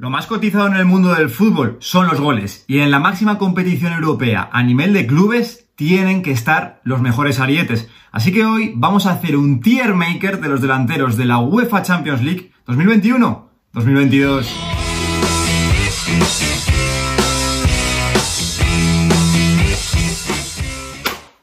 Lo más cotizado en el mundo del fútbol son los goles y en la máxima competición europea a nivel de clubes tienen que estar los mejores arietes. Así que hoy vamos a hacer un tier maker de los delanteros de la UEFA Champions League 2021-2022.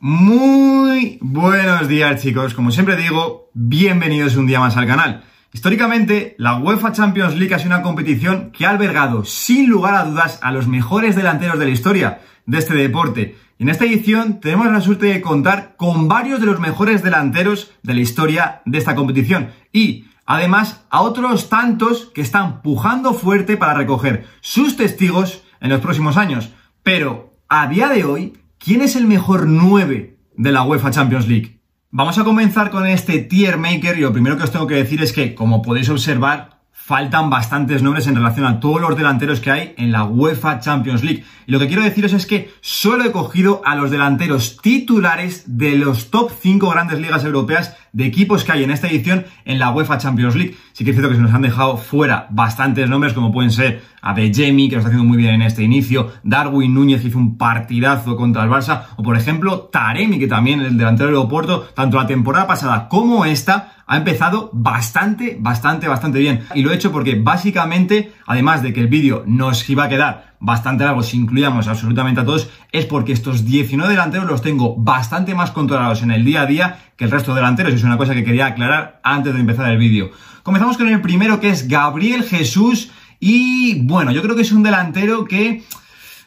Muy buenos días chicos, como siempre digo, bienvenidos un día más al canal. Históricamente, la UEFA Champions League ha sido una competición que ha albergado, sin lugar a dudas, a los mejores delanteros de la historia de este deporte. Y en esta edición tenemos la suerte de contar con varios de los mejores delanteros de la historia de esta competición. Y, además, a otros tantos que están pujando fuerte para recoger sus testigos en los próximos años. Pero, a día de hoy, ¿quién es el mejor 9 de la UEFA Champions League? Vamos a comenzar con este tier maker y lo primero que os tengo que decir es que, como podéis observar, faltan bastantes nombres en relación a todos los delanteros que hay en la UEFA Champions League. Y lo que quiero deciros es que solo he cogido a los delanteros titulares de los top 5 grandes ligas europeas de equipos que hay en esta edición en la UEFA Champions League. Sí que es cierto que se nos han dejado fuera bastantes nombres, como pueden ser Jamie, que lo está haciendo muy bien en este inicio, Darwin Núñez, que hizo un partidazo contra el Barça, o por ejemplo Taremi, que también el delantero del Oporto, tanto la temporada pasada como esta, ha empezado bastante, bastante, bastante bien. Y lo he hecho porque básicamente, además de que el vídeo nos iba a quedar bastante largo si incluíamos absolutamente a todos, es porque estos 19 delanteros los tengo bastante más controlados en el día a día que el resto de delanteros. Y es una cosa que quería aclarar antes de empezar el vídeo. Comenzamos con el primero que es Gabriel Jesús. Y bueno, yo creo que es un delantero que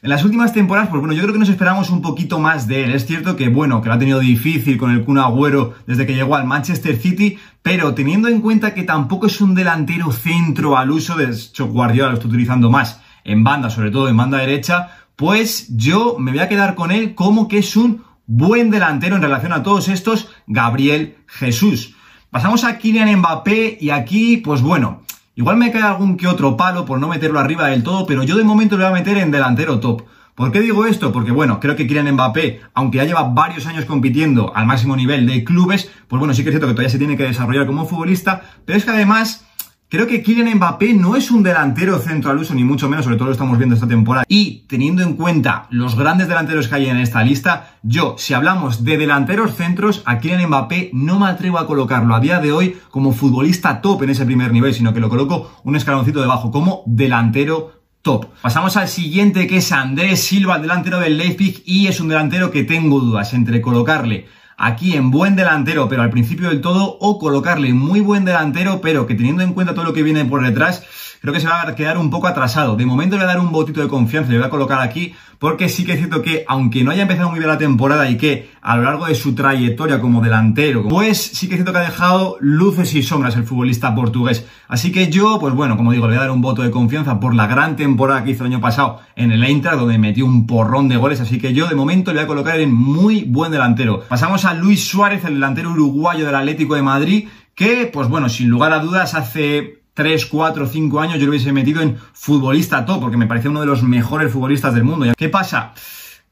en las últimas temporadas, pues bueno, yo creo que nos esperamos un poquito más de él. Es cierto que, bueno, que lo ha tenido difícil con el Kun Agüero desde que llegó al Manchester City, pero teniendo en cuenta que tampoco es un delantero centro al uso, de hecho Guardiola lo está utilizando más en banda, sobre todo en banda derecha, pues yo me voy a quedar con él como que es un buen delantero en relación a todos estos, Gabriel Jesús. Pasamos a Kylian Mbappé y aquí, pues bueno, Igual me cae algún que otro palo por no meterlo arriba del todo, pero yo de momento lo voy a meter en delantero top. ¿Por qué digo esto? Porque bueno, creo que Kylian Mbappé, aunque ya lleva varios años compitiendo al máximo nivel de clubes, pues bueno, sí que es cierto que todavía se tiene que desarrollar como futbolista, pero es que además Creo que Kylian Mbappé no es un delantero centro al uso, ni mucho menos, sobre todo lo estamos viendo esta temporada. Y teniendo en cuenta los grandes delanteros que hay en esta lista, yo, si hablamos de delanteros centros, a Kylian Mbappé no me atrevo a colocarlo a día de hoy como futbolista top en ese primer nivel, sino que lo coloco un escaloncito debajo como delantero top. Pasamos al siguiente que es Andrés Silva, delantero del Leipzig, y es un delantero que tengo dudas entre colocarle aquí en buen delantero, pero al principio del todo, o colocarle muy buen delantero, pero que teniendo en cuenta todo lo que viene por detrás, creo que se va a quedar un poco atrasado. De momento le voy a dar un botito de confianza, le voy a colocar aquí, porque sí que es cierto que, aunque no haya empezado muy bien la temporada y que a lo largo de su trayectoria como delantero, pues sí que es cierto que ha dejado luces y sombras el futbolista portugués. Así que yo, pues bueno, como digo, le voy a dar un voto de confianza por la gran temporada que hizo el año pasado en el Eintracht, donde metió un porrón de goles, así que yo de momento le voy a colocar en muy buen delantero. Pasamos a Luis Suárez, el delantero uruguayo del Atlético de Madrid, que, pues bueno, sin lugar a dudas hace 3, 4, 5 años yo lo hubiese metido en futbolista top, porque me parecía uno de los mejores futbolistas del mundo. ¿Qué pasa?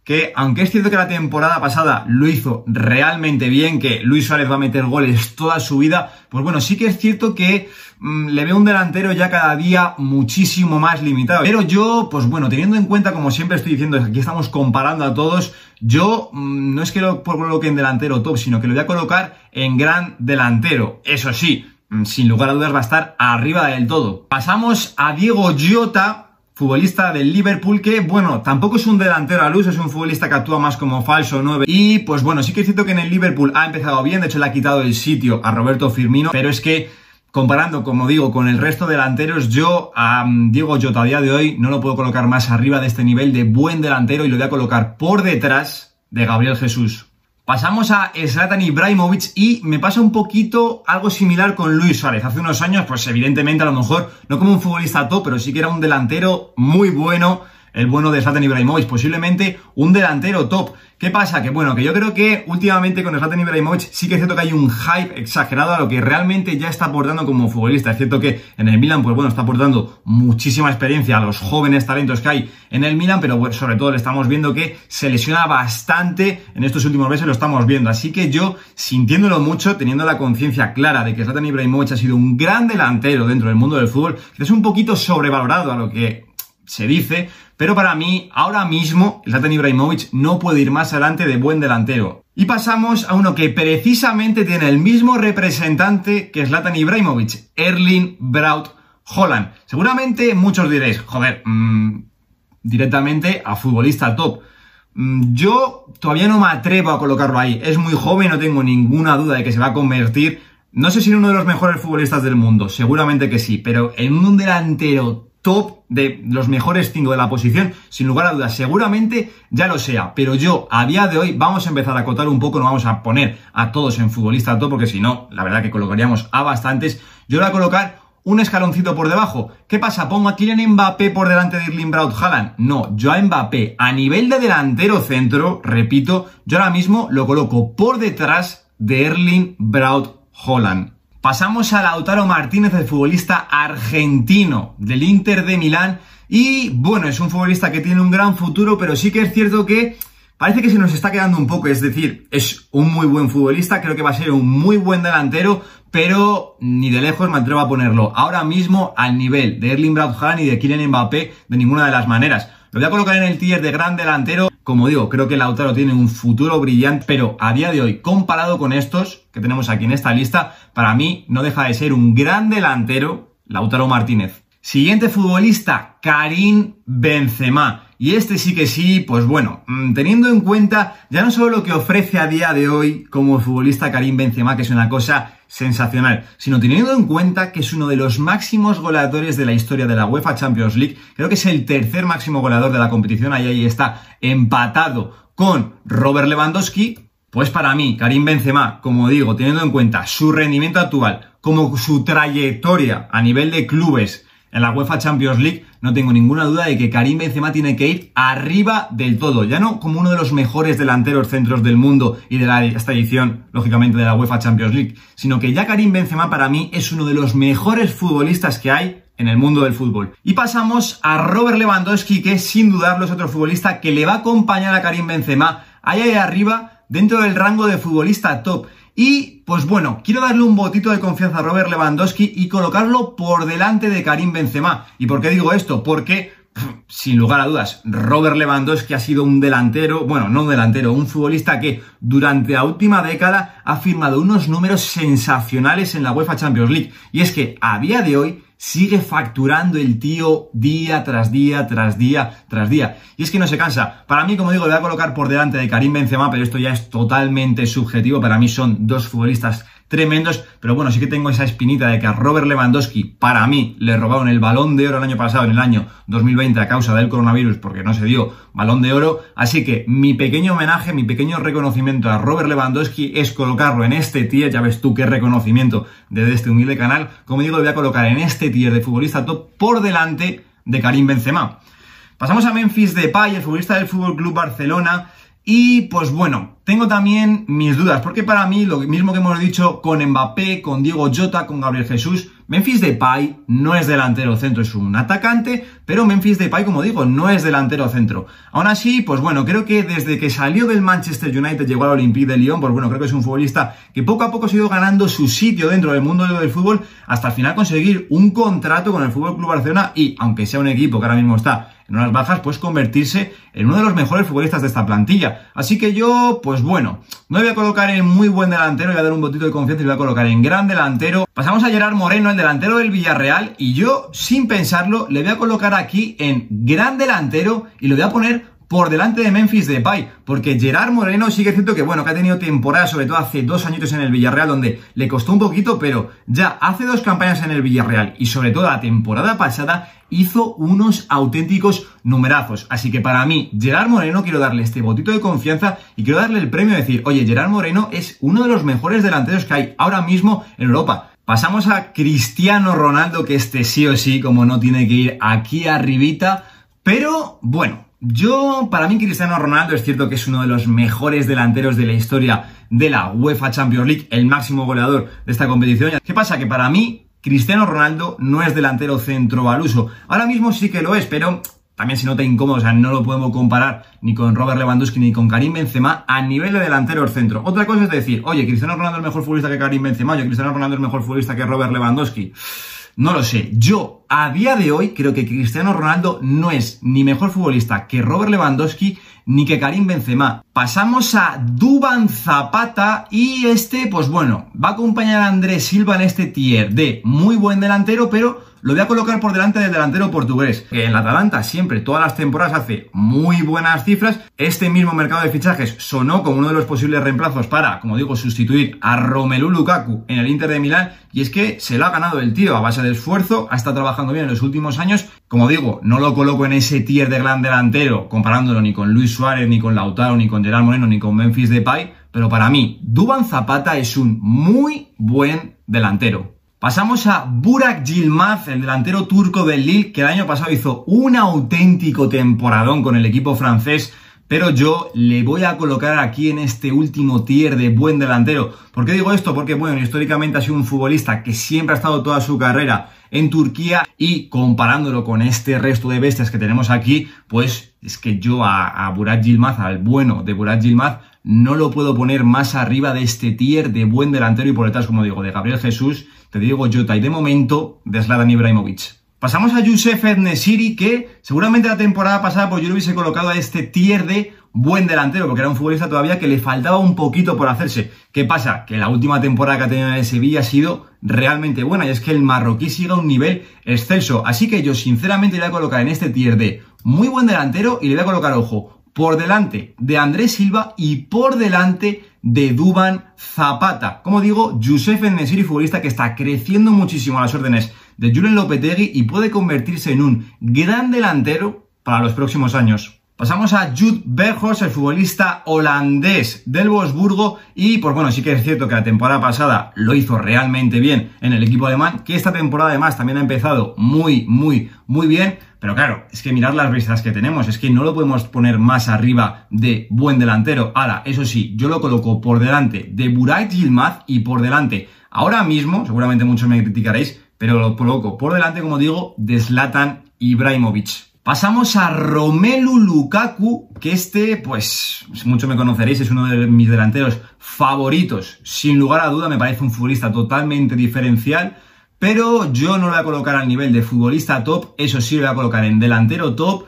Que aunque es cierto que la temporada pasada lo hizo realmente bien, que Luis Suárez va a meter goles toda su vida, pues bueno, sí que es cierto que mm, le veo un delantero ya cada día muchísimo más limitado. Pero yo, pues bueno, teniendo en cuenta, como siempre estoy diciendo, aquí estamos comparando a todos, yo mm, no es que lo coloque en delantero top, sino que lo voy a colocar en gran delantero. Eso sí, sin lugar a dudas va a estar arriba del todo. Pasamos a Diego Giota, futbolista del Liverpool, que bueno, tampoco es un delantero al uso, es un futbolista que actúa más como falso 9. Y pues bueno, sí que es cierto que en el Liverpool ha empezado bien, de hecho le ha quitado el sitio a Roberto Firmino, pero es que comparando, como digo, con el resto de delanteros, yo a mm, Diego Jota a día de hoy no lo puedo colocar más arriba de este nivel de buen delantero y lo voy a colocar por detrás de Gabriel Jesús. Pasamos a Zlatan Ibrahimovic y me pasa un poquito algo similar con Luis Suárez. Hace unos años, pues evidentemente a lo mejor no como un futbolista top, pero sí que era un delantero muy bueno, el bueno de Zlatan Ibrahimovic, posiblemente un delantero top. ¿Qué pasa? Que bueno, que yo creo que últimamente con Zlatan Ibrahimovic sí que es cierto que hay un hype exagerado a lo que realmente ya está aportando como futbolista. Es cierto que en el Milan, pues bueno, está aportando muchísima experiencia a los jóvenes talentos que hay en el Milan, pero sobre todo le estamos viendo que se lesiona bastante en estos últimos meses, lo estamos viendo. Así que yo, sintiéndolo mucho, teniendo la conciencia clara de que Zlatan Ibrahimovic ha sido un gran delantero dentro del mundo del fútbol, es un poquito sobrevalorado a lo que se dice, pero para mí, ahora mismo, Zlatan Ibrahimovic no puede ir más adelante de buen delantero. Y pasamos a uno que precisamente tiene el mismo representante que Zlatan Ibrahimovic, Erling Braut Holland. Seguramente muchos diréis, joder, mmm, directamente a futbolista top. Mm, yo todavía no me atrevo a colocarlo ahí. Es muy joven, no tengo ninguna duda de que se va a convertir, no sé si en uno de los mejores futbolistas del mundo, seguramente que sí, pero en un delantero top de los mejores cinco de la posición, sin lugar a dudas, seguramente ya lo sea, pero yo a día de hoy vamos a empezar a acotar un poco, no vamos a poner a todos en futbolista top, porque si no, la verdad que colocaríamos a bastantes, yo voy a colocar un escaloncito por debajo. ¿Qué pasa? ¿Pongo a Kylian Mbappé por delante de Irling Braut Haaland? No, yo a Mbappé a nivel de delantero centro, repito, yo ahora mismo lo coloco por detrás de Erling Braut Holland. Pasamos a Lautaro Martínez, el futbolista argentino del Inter de Milán. Y bueno, es un futbolista que tiene un gran futuro, pero sí que es cierto que parece que se nos está quedando un poco. Es decir, es un muy buen futbolista, creo que va a ser un muy buen delantero, pero ni de lejos me atrevo a ponerlo ahora mismo al nivel de Erling Braut Haaland y de Kylian Mbappé de ninguna de las maneras. Lo voy a colocar en el tier de gran delantero. Como digo, creo que Lautaro tiene un futuro brillante, pero a día de hoy, comparado con estos que tenemos aquí en esta lista, para mí no deja de ser un gran delantero, Lautaro Martínez. Siguiente futbolista, Karim Benzema. Y este sí que sí, pues bueno, mm, teniendo en cuenta ya no solo lo que ofrece a día de hoy como futbolista Karim Benzema, que es una cosa sensacional, sino teniendo en cuenta que es uno de los máximos goleadores de la historia de la UEFA Champions League, creo que es el tercer máximo goleador de la competición, ahí, ahí está empatado con Robert Lewandowski, pues para mí, Karim Benzema, como digo, teniendo en cuenta su rendimiento actual, como su trayectoria a nivel de clubes, en la UEFA Champions League, no tengo ninguna duda de que Karim Benzema tiene que ir arriba del todo, ya no como uno de los mejores delanteros centros del mundo y de la, esta edición, lógicamente, de la UEFA Champions League, sino que ya Karim Benzema para mí es uno de los mejores futbolistas que hay en el mundo del fútbol. Y pasamos a Robert Lewandowski, que sin dudarlo es otro futbolista que le va a acompañar a Karim Benzema ahí arriba dentro del rango de futbolista top. Y pues bueno, quiero darle un botito de confianza a Robert Lewandowski y colocarlo por delante de Karim Benzema. ¿Y por qué digo esto? Porque sin lugar a dudas, Robert Lewandowski ha sido un delantero, bueno, no un delantero, un futbolista que durante la última década ha firmado unos números sensacionales en la UEFA Champions League. Y es que a día de hoy sigue facturando el tío día tras día, tras día, tras día. Y es que no se cansa. Para mí, como digo, le voy a colocar por delante de Karim Benzema, pero esto ya es totalmente subjetivo. Para mí son dos futbolistas tremendos, pero bueno, sí que tengo esa espinita de que a Robert Lewandowski, para mí, le robaron el balón de oro el año pasado, en el año 2020, a causa del coronavirus, porque no se dio balón de oro. Así que mi pequeño homenaje, mi pequeño reconocimiento a Robert Lewandowski es colocarlo en este tier, ya ves tú qué reconocimiento desde este humilde canal. Como digo, lo voy a colocar en este tier de futbolista top por delante de Karim Benzema. Pasamos a Memphis Depay, el futbolista del Fútbol Club Barcelona. Y pues bueno, tengo también mis dudas, porque para mí lo mismo que hemos dicho con Mbappé, con Diego Jota, con Gabriel Jesús, Memphis Depay no es delantero centro, es un atacante, pero Memphis Depay, como digo, no es delantero centro. Aún así, pues bueno, creo que desde que salió del Manchester United llegó al Olympique de Lyon, pues bueno, creo que es un futbolista que poco a poco ha ido ganando su sitio dentro del mundo del fútbol hasta al final conseguir un contrato con el Fútbol Club Barcelona y, aunque sea un equipo que ahora mismo está en unas bajas, pues convertirse en uno de los mejores futbolistas de esta plantilla. Así que yo, pues bueno, no voy a colocar en muy buen delantero, voy a dar un botito de confianza y voy a colocar en gran delantero. Pasamos a Gerard Moreno, el delantero del Villarreal, y yo, sin pensarlo, le voy a colocar aquí en gran delantero y lo voy a poner por delante de Memphis Depay, porque Gerard Moreno sigue que que bueno, que ha tenido temporada, sobre todo hace dos añitos en el Villarreal, donde le costó un poquito, pero ya hace dos campañas en el Villarreal y sobre todo la temporada pasada hizo unos auténticos numerazos. Así que para mí, Gerard Moreno, quiero darle este botito de confianza y quiero darle el premio de decir, oye, Gerard Moreno es uno de los mejores delanteros que hay ahora mismo en Europa. Pasamos a Cristiano Ronaldo, que este sí o sí, como no tiene que ir aquí arribita, Pero bueno, yo, para mí Cristiano Ronaldo es cierto que es uno de los mejores delanteros de la historia de la UEFA Champions League, el máximo goleador de esta competición. ¿Qué pasa? Que para mí Cristiano Ronaldo no es delantero centro al uso. Ahora mismo sí que lo es, pero también se nota incómodo, o sea, no lo podemos comparar ni con Robert Lewandowski ni con Karim Benzema a nivel de delantero centro. Otra cosa es decir, oye, Cristiano Ronaldo es mejor futbolista que Karim Benzema, oye, Cristiano Ronaldo es mejor futbolista que Robert Lewandowski. No lo sé. Yo, a día de hoy, creo que Cristiano Ronaldo no es ni mejor futbolista que Robert Lewandowski ni que Karim Benzema. Pasamos a Duban Zapata y este, pues bueno, va a acompañar a Andrés Silva en este tier de muy buen delantero, pero lo voy a colocar por delante del delantero portugués, que en la Atalanta siempre, todas las temporadas hace muy buenas cifras. Este mismo mercado de fichajes sonó como uno de los posibles reemplazos para, como digo, sustituir a Romelu Lukaku en el Inter de Milán. Y es que se lo ha ganado el tío a base de esfuerzo, ha estado trabajando bien en los últimos años. Como digo, no lo coloco en ese tier de gran delantero, comparándolo ni con Luis Suárez, ni con Lautaro, ni con Gerard Moreno, ni con Memphis Depay. Pero para mí, Duban Zapata es un muy buen delantero. Pasamos a Burak Yilmaz, el delantero turco del Lille, que el año pasado hizo un auténtico temporadón con el equipo francés, pero yo le voy a colocar aquí en este último tier de buen delantero. ¿Por qué digo esto? Porque, bueno, históricamente ha sido un futbolista que siempre ha estado toda su carrera en Turquía y comparándolo con este resto de bestias que tenemos aquí, pues es que yo a, a Burak Yilmaz, al bueno de Burak Yilmaz, no lo puedo poner más arriba de este tier de buen delantero y por detrás, como digo, de Gabriel Jesús, te digo Jota y de momento de Zlatan Ibrahimovic. Pasamos a Youssef Nesiri, que seguramente la temporada pasada pues yo lo hubiese colocado a este tier de buen delantero, porque era un futbolista todavía que le faltaba un poquito por hacerse. ¿Qué pasa? Que la última temporada que ha tenido en el Sevilla ha sido realmente buena, y es que el marroquí sigue a un nivel excelso. Así que yo sinceramente le voy a colocar en este tier de muy buen delantero y le voy a colocar, ojo, por delante de Andrés Silva y por delante de Duban Zapata. Como digo, Youssef Nesiri, futbolista que está creciendo muchísimo a las órdenes de Julen Lopetegui y puede convertirse en un gran delantero para los próximos años. Pasamos a Jude Berghorst, el futbolista holandés del Wolfsburgo. Y pues bueno, sí que es cierto que la temporada pasada lo hizo realmente bien en el equipo alemán, que esta temporada además también ha empezado muy, muy, muy bien. Pero claro, es que mirar las vistas que tenemos, es que no lo podemos poner más arriba de buen delantero. Ahora, eso sí, yo lo coloco por delante de Burak Yilmaz y por delante, ahora mismo, seguramente muchos me criticaréis, pero lo coloco por delante, como digo, de Zlatan Ibrahimovic. Pasamos a Romelu Lukaku, que este, pues, mucho me conoceréis, es uno de mis delanteros favoritos. Sin lugar a duda, me parece un futbolista totalmente diferencial, pero yo no lo voy a colocar al nivel de futbolista top, eso sí lo voy a colocar en delantero top.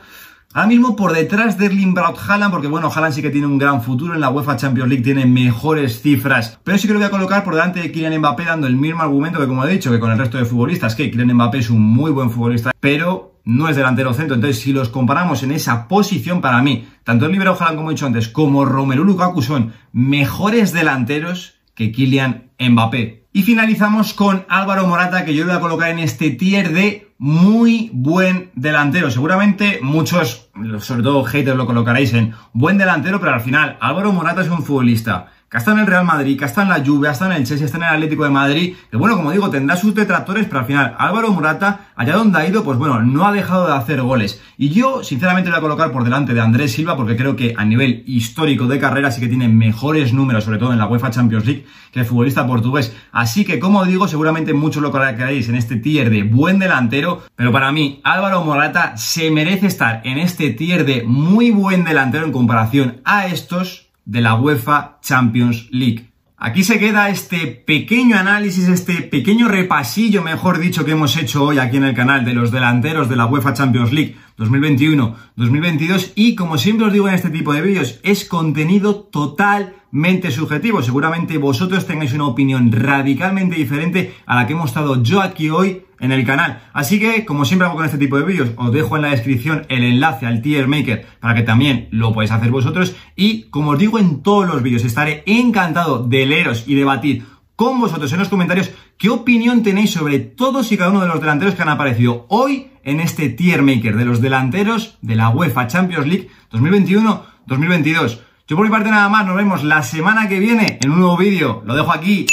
Ahora mismo por detrás de Erling Braut Haaland, porque bueno, Haaland sí que tiene un gran futuro en la UEFA Champions League, tiene mejores cifras, pero sí que lo voy a colocar por delante de Kylian Mbappé dando el mismo argumento que como he dicho, que con el resto de futbolistas, que Kylian Mbappé es un muy buen futbolista, pero no es delantero centro, entonces si los comparamos en esa posición para mí, tanto el Braut Haaland como he dicho antes, como Romelu Lukaku son mejores delanteros que Kylian Mbappé. Y finalizamos con Álvaro Morata, que yo lo voy a colocar en este tier de muy buen delantero. Seguramente muchos, sobre todo haters, lo colocaréis en buen delantero, pero al final Álvaro Morata es un futbolista que está en el Real Madrid, que está en la Juve, está en el Chelsea, está en el Atlético de Madrid, que bueno, como digo, tendrá sus detractores, pero al final Álvaro Morata, allá donde ha ido, pues bueno, no ha dejado de hacer goles. Y yo, sinceramente, voy a colocar por delante de Andrés Silva, porque creo que a nivel histórico de carrera sí que tiene mejores números, sobre todo en la UEFA Champions League, que el futbolista portugués. Así que, como digo, seguramente muchos lo colocaréis en este tier de buen delantero, pero para mí, Álvaro Morata se merece estar en este tier de muy buen delantero en comparación a estos de la UEFA Champions League. Aquí se queda este pequeño análisis, este pequeño repasillo, mejor dicho, que hemos hecho hoy aquí en el canal de los delanteros de la UEFA Champions League 2021-2022 y como siempre os digo en este tipo de vídeos, es contenido totalmente subjetivo. Seguramente vosotros tengáis una opinión radicalmente diferente a la que hemos estado yo aquí hoy en el canal. Así que, como siempre hago con este tipo de vídeos, os dejo en la descripción el enlace al Tier Maker para que también lo podáis hacer vosotros. Y, como os digo en todos los vídeos, estaré encantado de leeros y debatir con vosotros en los comentarios qué opinión tenéis sobre todos y cada uno de los delanteros que han aparecido hoy en este Tier Maker de los delanteros de la UEFA Champions League 2021-2022. Yo por mi parte nada más, nos vemos la semana que viene en un nuevo vídeo. Lo dejo aquí.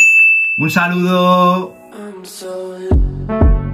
Un saludo. I'm so